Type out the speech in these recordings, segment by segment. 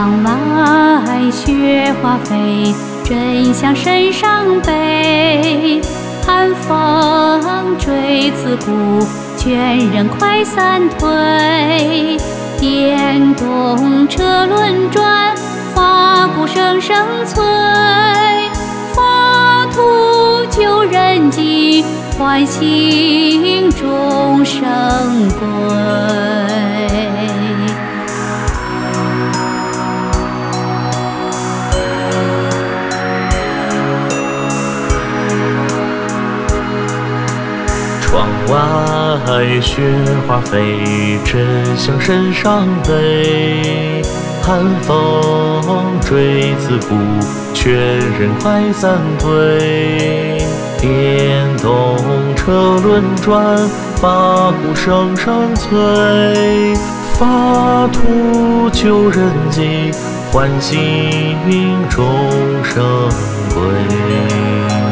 窗外雪花飞，真像身上背。寒风吹刺骨，劝人快散退。电动车轮转，发鼓声声催。发图旧人迹，唤醒终生归。窗外雪花飞，真像身上背。寒风吹刺骨，劝人快散退。电动车轮转，发鼓声声催。发图旧人迹，唤醒众生归。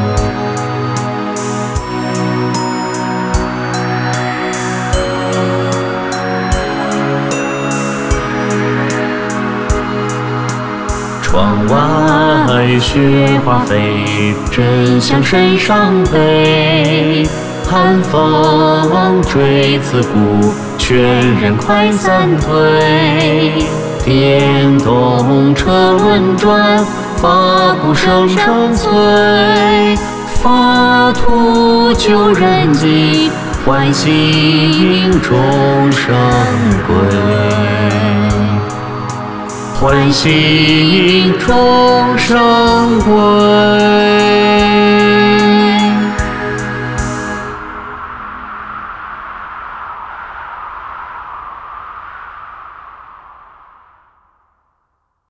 窗外雪花飞，真像身上背。寒风吹刺骨，劝人快散退。电动车轮转，发鼓声声催。发图旧人迹，唤醒终生归。唤醒众生归。